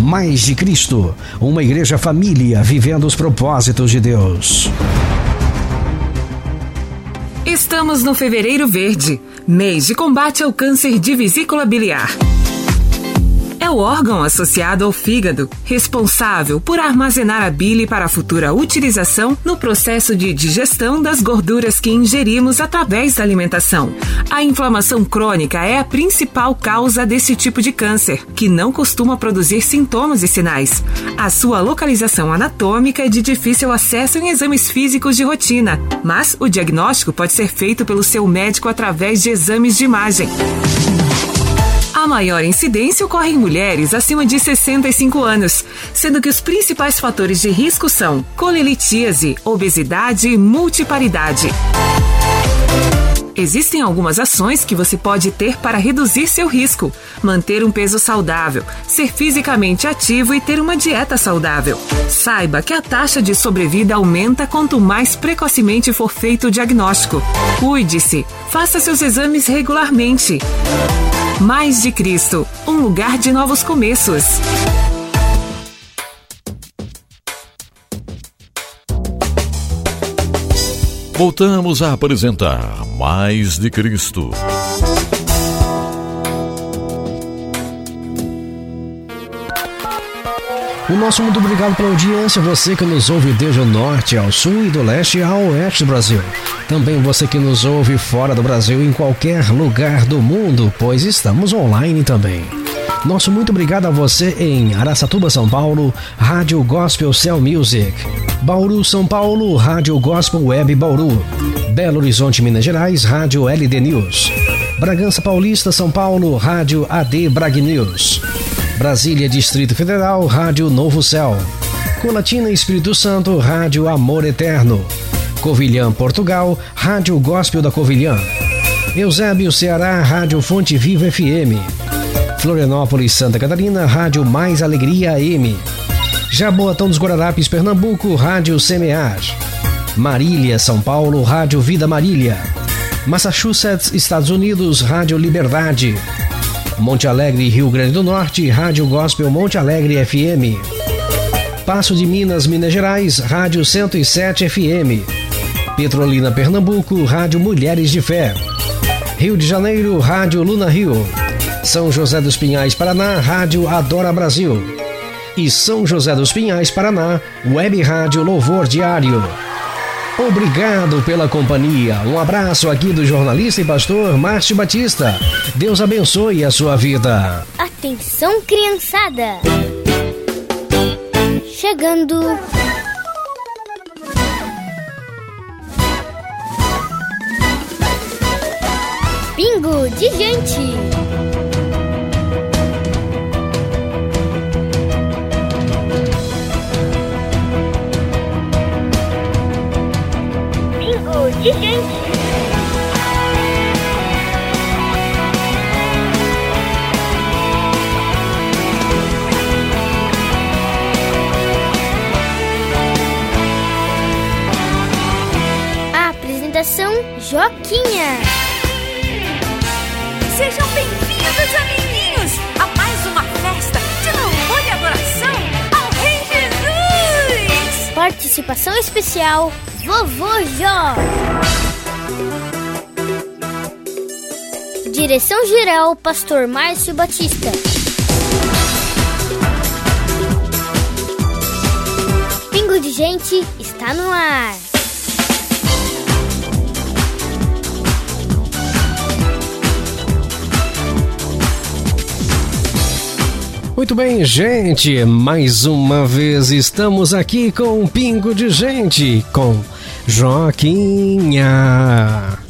Mais de Cristo, uma igreja família vivendo os propósitos de Deus. Estamos no Fevereiro Verde, mês de combate ao câncer de vesícula biliar é o órgão associado ao fígado, responsável por armazenar a bile para a futura utilização no processo de digestão das gorduras que ingerimos através da alimentação. A inflamação crônica é a principal causa desse tipo de câncer, que não costuma produzir sintomas e sinais. A sua localização anatômica é de difícil acesso em exames físicos de rotina, mas o diagnóstico pode ser feito pelo seu médico através de exames de imagem. A maior incidência ocorre em mulheres acima de 65 anos, sendo que os principais fatores de risco são colelitíase, obesidade e multiparidade. Existem algumas ações que você pode ter para reduzir seu risco: manter um peso saudável, ser fisicamente ativo e ter uma dieta saudável. Saiba que a taxa de sobrevida aumenta quanto mais precocemente for feito o diagnóstico. Cuide-se, faça seus exames regularmente. Mais de Cristo, um lugar de novos começos. Voltamos a apresentar Mais de Cristo. O nosso muito obrigado pela audiência, você que nos ouve desde o norte ao sul e do leste ao oeste do Brasil. Também você que nos ouve fora do Brasil, em qualquer lugar do mundo, pois estamos online também. Nosso muito obrigado a você em Araçatuba, São Paulo, Rádio Gospel Cell Music. Bauru, São Paulo, Rádio Gospel Web Bauru. Belo Horizonte, Minas Gerais, Rádio LD News. Bragança Paulista, São Paulo, Rádio AD Brag News. Brasília, Distrito Federal, Rádio Novo Céu. Colatina, Espírito Santo, Rádio Amor Eterno. Covilhã, Portugal, Rádio Gospel da Covilhã. Eusébio, Ceará, Rádio Fonte Viva FM. Florianópolis, Santa Catarina, Rádio Mais Alegria AM. Jaboatão dos Guararapes, Pernambuco, Rádio Semear. Marília, São Paulo, Rádio Vida Marília. Massachusetts, Estados Unidos, Rádio Liberdade. Monte Alegre, Rio Grande do Norte, Rádio Gospel Monte Alegre FM. Passo de Minas, Minas Gerais, Rádio 107 FM. Petrolina, Pernambuco, Rádio Mulheres de Fé. Rio de Janeiro, Rádio Luna Rio. São José dos Pinhais, Paraná, Rádio Adora Brasil. E São José dos Pinhais, Paraná, Web Rádio Louvor Diário. Obrigado pela companhia. Um abraço aqui do jornalista e pastor Márcio Batista. Deus abençoe a sua vida. Atenção, criançada! Chegando De gente! bingo de gente! Joquinha. Sejam bem-vindos, amiguinhos, a mais uma festa de louvor e adoração ao Rei Jesus. Participação especial, Vovô Jó. Direção geral, Pastor Márcio Batista. Pingo de gente está no ar. Muito bem, gente, mais uma vez estamos aqui com um pingo de gente, com Joquinha.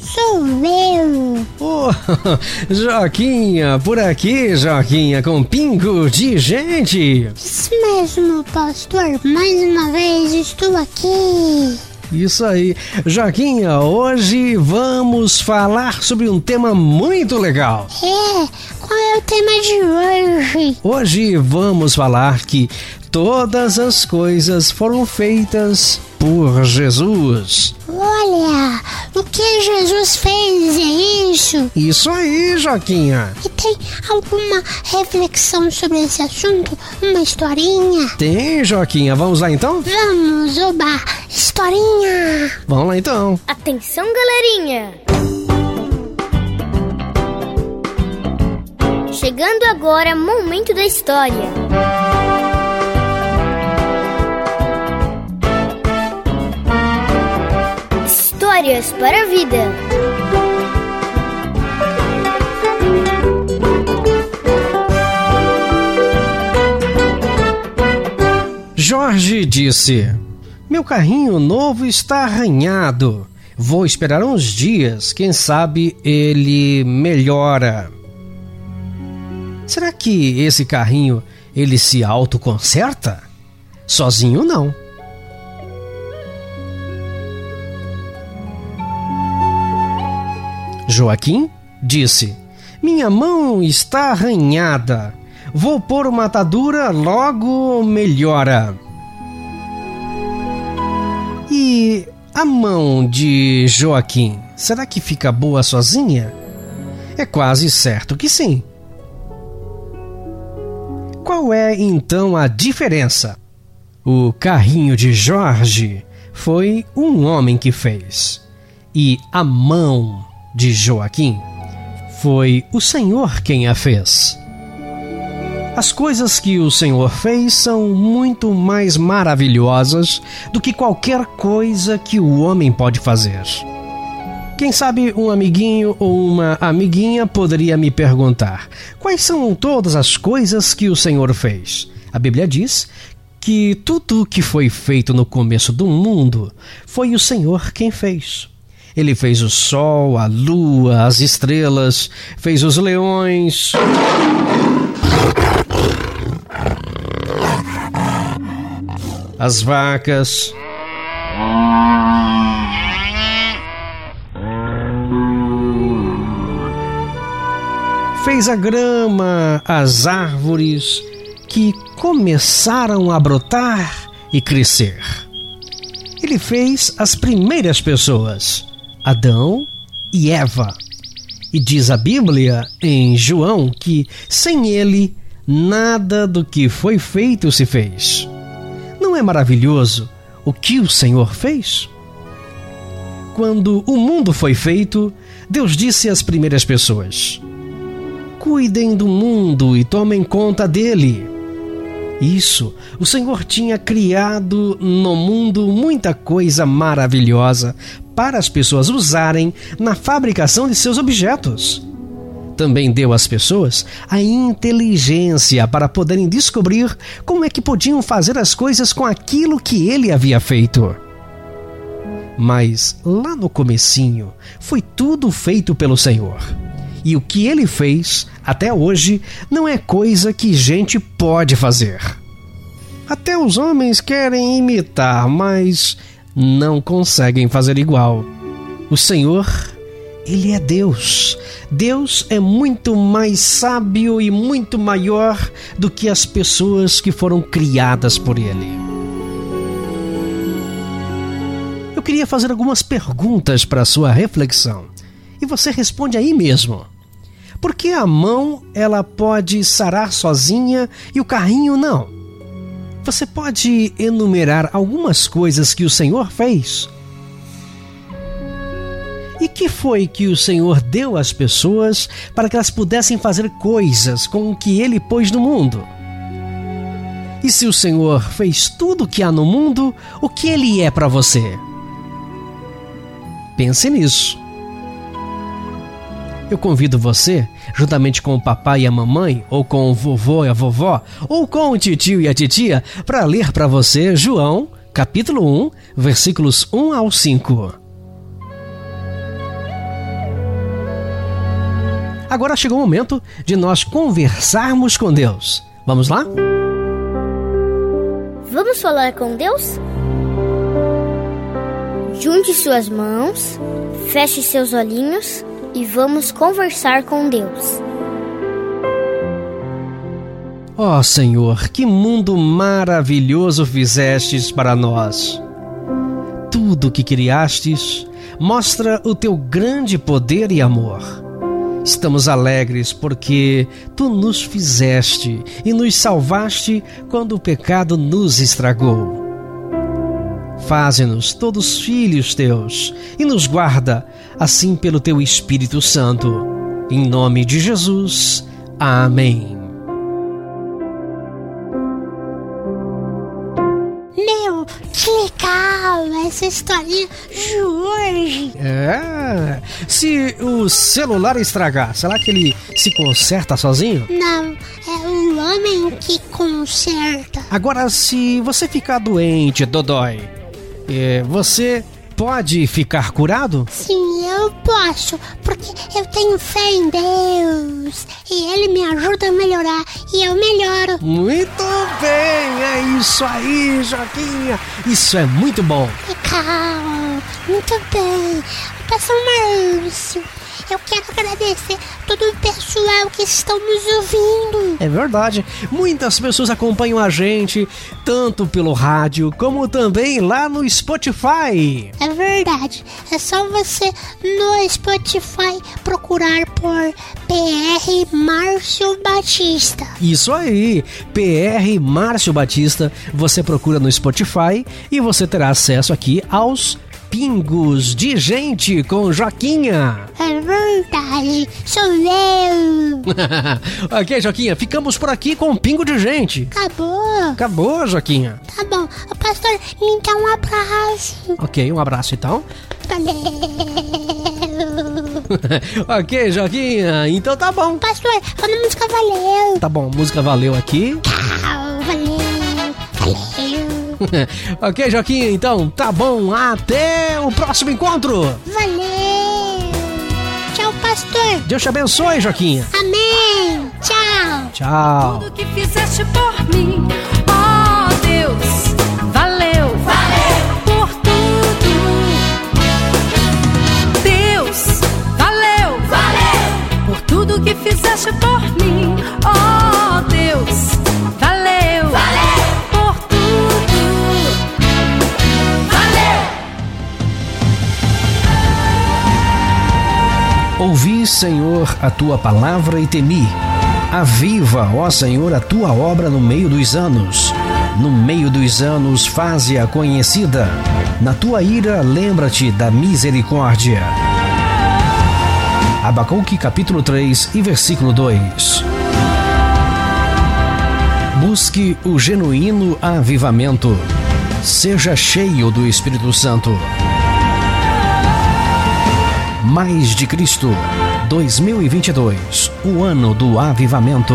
Sou eu. Oh, Joquinha, por aqui, Joquinha, com pingo de gente. Isso mesmo, pastor. Mais uma vez estou aqui. Isso aí. Joquinha, hoje vamos falar sobre um tema muito legal. É, qual é o tema de hoje? Hoje vamos falar que todas as coisas foram feitas por Jesus. Olha, o que Jesus fez é isso? Isso aí, Joquinha. E tem alguma reflexão sobre esse assunto? Uma historinha? Tem, Joquinha. Vamos lá então? Vamos, oba! Historinha! Vamos lá então. Atenção, galerinha. Chegando agora, momento da história. Histórias para a vida. Jorge disse: Meu carrinho novo está arranhado. Vou esperar uns dias, quem sabe ele melhora. Será que esse carrinho ele se autoconserta? Sozinho não. Joaquim disse: Minha mão está arranhada. Vou pôr uma atadura, logo melhora. E a mão de Joaquim, será que fica boa sozinha? É quase certo que sim. Qual é então a diferença? O carrinho de Jorge foi um homem que fez, e a mão de Joaquim foi o Senhor quem a fez. As coisas que o Senhor fez são muito mais maravilhosas do que qualquer coisa que o homem pode fazer. Quem sabe um amiguinho ou uma amiguinha poderia me perguntar: quais são todas as coisas que o Senhor fez? A Bíblia diz que tudo o que foi feito no começo do mundo foi o Senhor quem fez. Ele fez o sol, a lua, as estrelas, fez os leões. As vacas. Fez a grama, as árvores que começaram a brotar e crescer. Ele fez as primeiras pessoas, Adão e Eva. E diz a Bíblia em João que sem ele nada do que foi feito se fez. Não é maravilhoso o que o Senhor fez? Quando o mundo foi feito, Deus disse às primeiras pessoas: Cuidem do mundo e tomem conta dele. Isso, o Senhor tinha criado no mundo muita coisa maravilhosa para as pessoas usarem na fabricação de seus objetos. Também deu às pessoas a inteligência para poderem descobrir como é que podiam fazer as coisas com aquilo que ele havia feito. Mas lá no comecinho foi tudo feito pelo Senhor. E o que ele fez até hoje não é coisa que gente pode fazer. Até os homens querem imitar, mas não conseguem fazer igual. O Senhor, Ele é Deus. Deus é muito mais sábio e muito maior do que as pessoas que foram criadas por Ele. Eu queria fazer algumas perguntas para sua reflexão. Você responde aí mesmo. Por que a mão ela pode sarar sozinha e o carrinho não? Você pode enumerar algumas coisas que o Senhor fez? E que foi que o Senhor deu às pessoas para que elas pudessem fazer coisas com o que ele pôs no mundo? E se o Senhor fez tudo o que há no mundo, o que ele é para você? Pense nisso. Eu convido você, juntamente com o papai e a mamãe, ou com o vovô e a vovó, ou com o tio e a titia, para ler para você João, capítulo 1, versículos 1 ao 5. Agora chegou o momento de nós conversarmos com Deus. Vamos lá? Vamos falar com Deus? Junte suas mãos, feche seus olhinhos e vamos conversar com Deus. Ó oh, Senhor, que mundo maravilhoso fizestes para nós. Tudo que criastes mostra o teu grande poder e amor. Estamos alegres porque tu nos fizeste e nos salvaste quando o pecado nos estragou. Faze-nos todos filhos teus e nos guarda, assim pelo teu Espírito Santo. Em nome de Jesus. Amém. Meu, que legal essa historinha de hoje. É. Se o celular estragar, será que ele se conserta sozinho? Não, é o homem que conserta. Agora, se você ficar doente, Dodói, é, você pode ficar curado? Sim, eu posso, porque eu tenho fé em Deus e Ele me ajuda a melhorar e eu melhoro. Muito bem, é isso aí, Joaquinha. Isso é muito bom. Legal, muito bem. Pastor Márcio, eu quero agradecer todo o pessoal que estão nos ouvindo. É verdade. Muitas pessoas acompanham a gente, tanto pelo rádio como também lá no Spotify. É verdade. É só você no Spotify procurar por PR Márcio Batista. Isso aí, PR Márcio Batista. Você procura no Spotify e você terá acesso aqui aos Pingos de Gente com Joaquinha. É verdade, sou eu. ok, Joaquinha, ficamos por aqui com um Pingo de Gente. Acabou. Acabou, Joaquinha. Tá bom. Ô, pastor, me dá um abraço. Ok, um abraço então. Valeu. ok, Joaquinha, então tá bom. Pastor, quando música valeu. Tá bom, música valeu aqui. Tchau. ok, Joaquim, então tá bom. Até o próximo encontro. Valeu. Tchau, pastor. Deus te abençoe, Joaquim. Amém. Tchau. Tchau. Tudo que fizeste por mim, ó oh, Deus, valeu, valeu por tudo. Deus, valeu, valeu por tudo que fizeste por mim, Ouvi, Senhor, a tua palavra e temi. Aviva, ó Senhor, a tua obra no meio dos anos. No meio dos anos, faze-a conhecida. Na tua ira, lembra-te da misericórdia. Abacuque capítulo 3 e versículo 2. Busque o genuíno avivamento. Seja cheio do Espírito Santo. Mais de Cristo 2022, o ano do avivamento.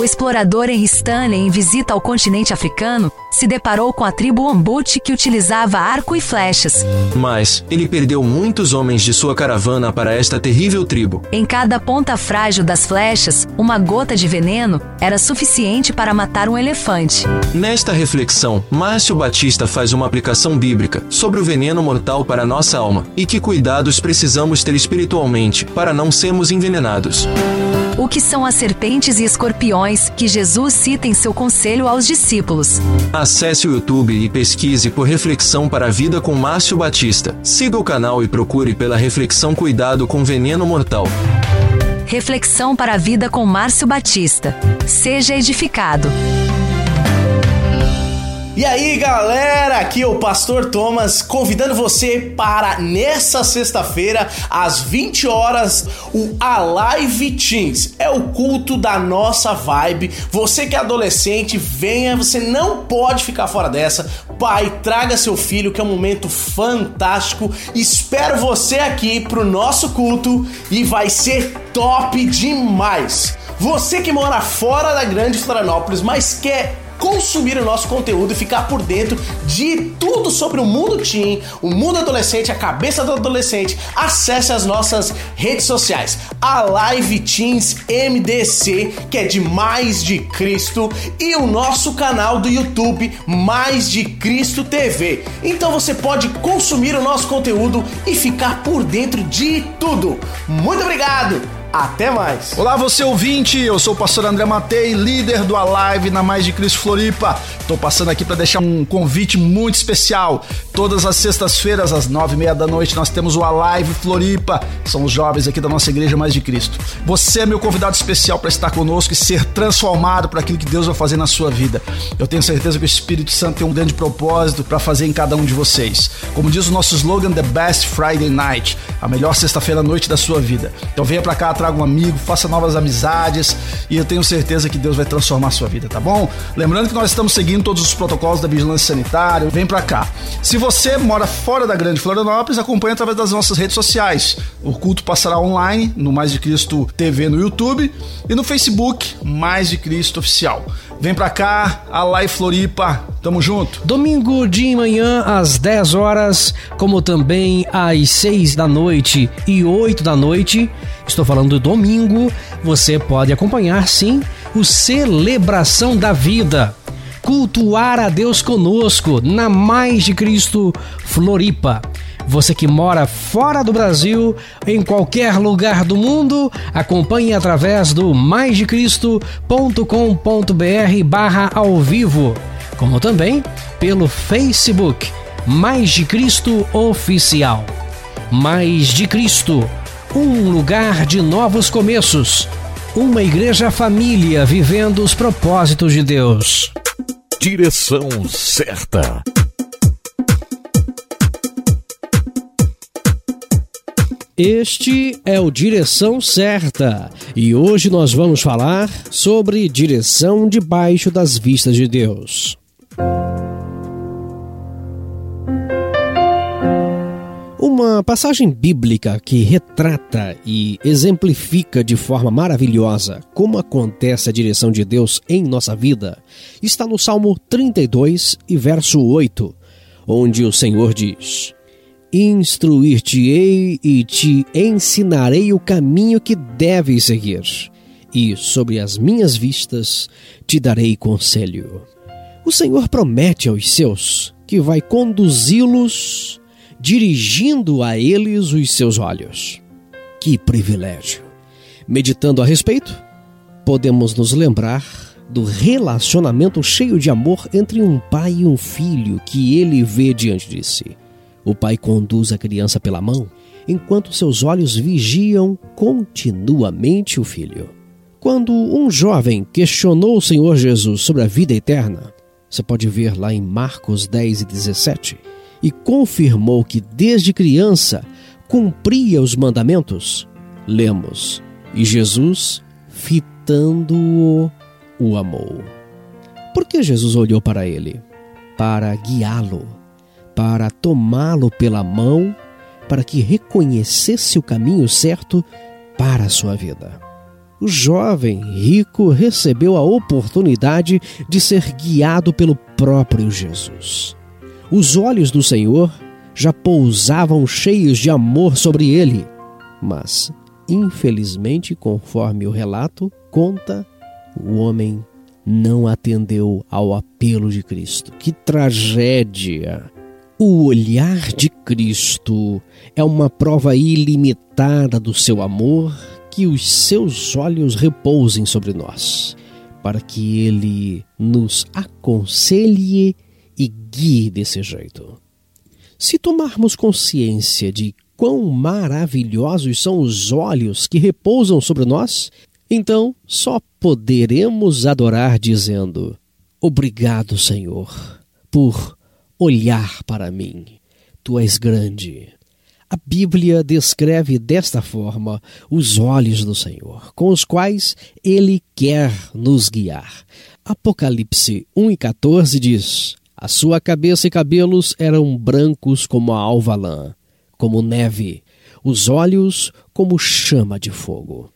O explorador Henry Stanley, em visita ao continente africano, se deparou com a tribo Ombuti que utilizava arco e flechas. Mas ele perdeu muitos homens de sua caravana para esta terrível tribo. Em cada ponta frágil das flechas, uma gota de veneno era suficiente para matar um elefante. Nesta reflexão, Márcio Batista faz uma aplicação bíblica sobre o veneno mortal para nossa alma e que cuidados precisamos ter espiritualmente para não sermos envenenados. O que são as serpentes e escorpiões que Jesus cita em seu conselho aos discípulos? Acesse o YouTube e pesquise por Reflexão para a Vida com Márcio Batista. Siga o canal e procure pela Reflexão Cuidado com Veneno Mortal. Reflexão para a Vida com Márcio Batista. Seja edificado. E aí, galera, aqui é o Pastor Thomas convidando você para nessa sexta-feira às 20 horas o Alive Teens. É o culto da nossa vibe. Você que é adolescente, venha, você não pode ficar fora dessa. Pai, traga seu filho, que é um momento fantástico. Espero você aqui pro nosso culto e vai ser top demais. Você que mora fora da Grande Florianópolis, mas quer consumir o nosso conteúdo e ficar por dentro de tudo sobre o mundo teen, o mundo adolescente, a cabeça do adolescente, acesse as nossas redes sociais. A Live Teens MDC, que é de Mais de Cristo, e o nosso canal do YouTube Mais de Cristo TV. Então você pode consumir o nosso conteúdo e ficar por dentro de tudo. Muito obrigado! Até mais. Olá, você ouvinte. Eu sou o pastor André Matei, líder do Alive na Mais de Cristo Floripa. Estou passando aqui para deixar um convite muito especial. Todas as sextas-feiras, às nove e meia da noite, nós temos o Alive Floripa. São os jovens aqui da nossa igreja Mais de Cristo. Você é meu convidado especial para estar conosco e ser transformado por aquilo que Deus vai fazer na sua vida. Eu tenho certeza que o Espírito Santo tem um grande propósito para fazer em cada um de vocês. Como diz o nosso slogan, The Best Friday Night, a melhor sexta-feira à noite da sua vida. Então venha para cá traga um amigo, faça novas amizades e eu tenho certeza que Deus vai transformar a sua vida, tá bom? Lembrando que nós estamos seguindo todos os protocolos da vigilância sanitária, vem pra cá. Se você mora fora da Grande Florianópolis, acompanhe através das nossas redes sociais. O culto passará online no Mais de Cristo TV no YouTube e no Facebook Mais de Cristo Oficial. Vem pra cá, a Live Floripa, tamo junto. Domingo de manhã às 10 horas, como também às 6 da noite e 8 da noite. Estou falando do domingo, você pode acompanhar sim o Celebração da Vida. Cultuar a Deus conosco na Mais de Cristo Floripa. Você que mora fora do Brasil, em qualquer lugar do mundo, acompanhe através do maisdecristo.com.br barra ao vivo, como também pelo Facebook Mais de Cristo Oficial. Mais de Cristo, um lugar de novos começos, uma igreja família vivendo os propósitos de Deus. Direção certa. Este é o Direção Certa e hoje nós vamos falar sobre direção debaixo das vistas de Deus. Uma passagem bíblica que retrata e exemplifica de forma maravilhosa como acontece a direção de Deus em nossa vida está no Salmo 32 e verso 8, onde o Senhor diz: Instruir-te-ei e te ensinarei o caminho que deves seguir, e sobre as minhas vistas te darei conselho. O Senhor promete aos seus que vai conduzi-los, dirigindo a eles os seus olhos. Que privilégio! Meditando a respeito, podemos nos lembrar do relacionamento cheio de amor entre um pai e um filho que ele vê diante de si. O pai conduz a criança pela mão, enquanto seus olhos vigiam continuamente o filho. Quando um jovem questionou o Senhor Jesus sobre a vida eterna, você pode ver lá em Marcos 10 e 17, e confirmou que desde criança cumpria os mandamentos, lemos, e Jesus, fitando-o, o amou. Por que Jesus olhou para ele? Para guiá-lo para tomá-lo pela mão, para que reconhecesse o caminho certo para a sua vida. O jovem rico recebeu a oportunidade de ser guiado pelo próprio Jesus. Os olhos do Senhor já pousavam cheios de amor sobre ele, mas, infelizmente, conforme o relato conta, o homem não atendeu ao apelo de Cristo. Que tragédia! O olhar de Cristo é uma prova ilimitada do seu amor que os seus olhos repousem sobre nós, para que ele nos aconselhe e guie desse jeito. Se tomarmos consciência de quão maravilhosos são os olhos que repousam sobre nós, então só poderemos adorar dizendo: Obrigado, Senhor, por olhar para mim. Tu és grande. A Bíblia descreve desta forma os olhos do Senhor, com os quais Ele quer nos guiar. Apocalipse 1 e 14 diz: A sua cabeça e cabelos eram brancos como a alva lã, como neve, os olhos como chama de fogo.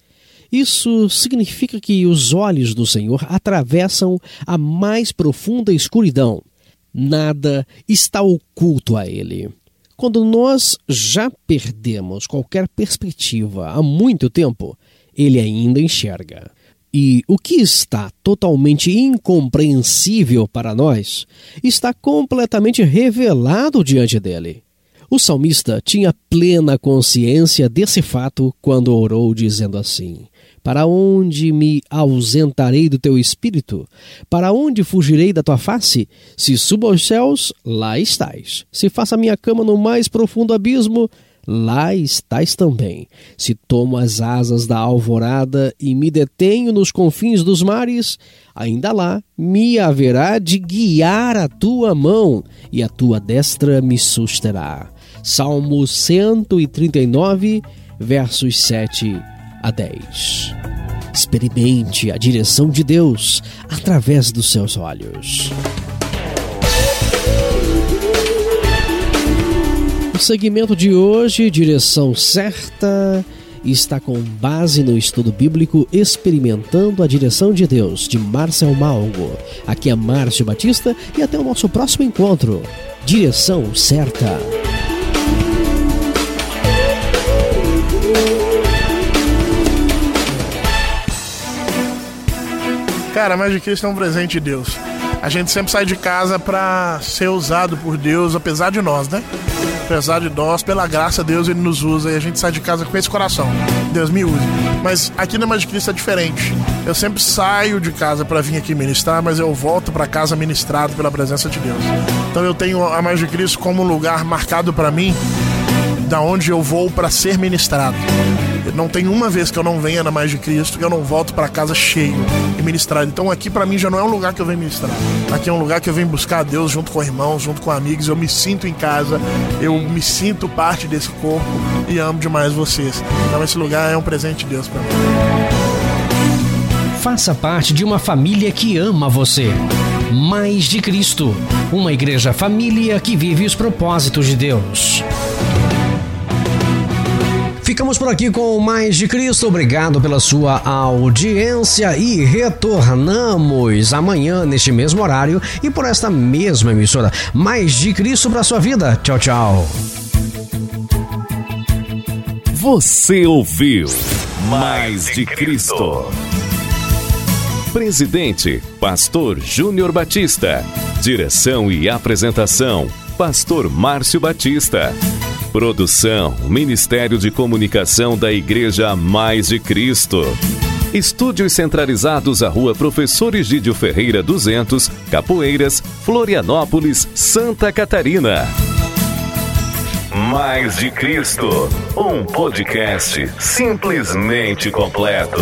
Isso significa que os olhos do Senhor atravessam a mais profunda escuridão. Nada está oculto a Ele. Quando nós já perdemos qualquer perspectiva há muito tempo, Ele ainda enxerga. E o que está totalmente incompreensível para nós está completamente revelado diante dele. O salmista tinha plena consciência desse fato quando orou, dizendo assim: para onde me ausentarei do teu espírito? Para onde fugirei da tua face? Se subo aos céus, lá estás. Se faço a minha cama no mais profundo abismo, lá estás também. Se tomo as asas da alvorada e me detenho nos confins dos mares, ainda lá me haverá de guiar a tua mão e a tua destra me susterá. Salmo 139, versos 7 a 10. Experimente a direção de Deus através dos seus olhos. O segmento de hoje, Direção Certa, está com base no estudo bíblico Experimentando a Direção de Deus, de Marcel Malgo. Aqui é Márcio Batista e até o nosso próximo encontro. Direção Certa. Cara, mais de Cristo é um presente de Deus. A gente sempre sai de casa para ser usado por Deus, apesar de nós, né? Apesar de nós, pela graça de Deus, Ele nos usa e a gente sai de casa com esse coração. Deus me use. Mas aqui na de Cristo é diferente. Eu sempre saio de casa para vir aqui ministrar, mas eu volto para casa ministrado pela presença de Deus. Então eu tenho a de Cristo como um lugar marcado para mim, da onde eu vou para ser ministrado. Não tem uma vez que eu não venha na Mais de Cristo que eu não volto para casa cheio e ministrado. Então aqui para mim já não é um lugar que eu venho ministrar. Aqui é um lugar que eu venho buscar a Deus junto com irmãos, junto com amigos. Eu me sinto em casa, eu me sinto parte desse corpo e amo demais vocês. Então esse lugar é um presente de Deus para mim. Faça parte de uma família que ama você. Mais de Cristo, uma igreja família que vive os propósitos de Deus. Ficamos por aqui com mais de Cristo. Obrigado pela sua audiência e retornamos amanhã neste mesmo horário e por esta mesma emissora. Mais de Cristo para sua vida. Tchau, tchau. Você ouviu Mais de Cristo. Presidente, Pastor Júnior Batista. Direção e apresentação, Pastor Márcio Batista. Produção Ministério de Comunicação da Igreja Mais de Cristo. Estúdios centralizados à Rua Professor Egídio Ferreira 200, Capoeiras, Florianópolis, Santa Catarina. Mais de Cristo, um podcast simplesmente completo.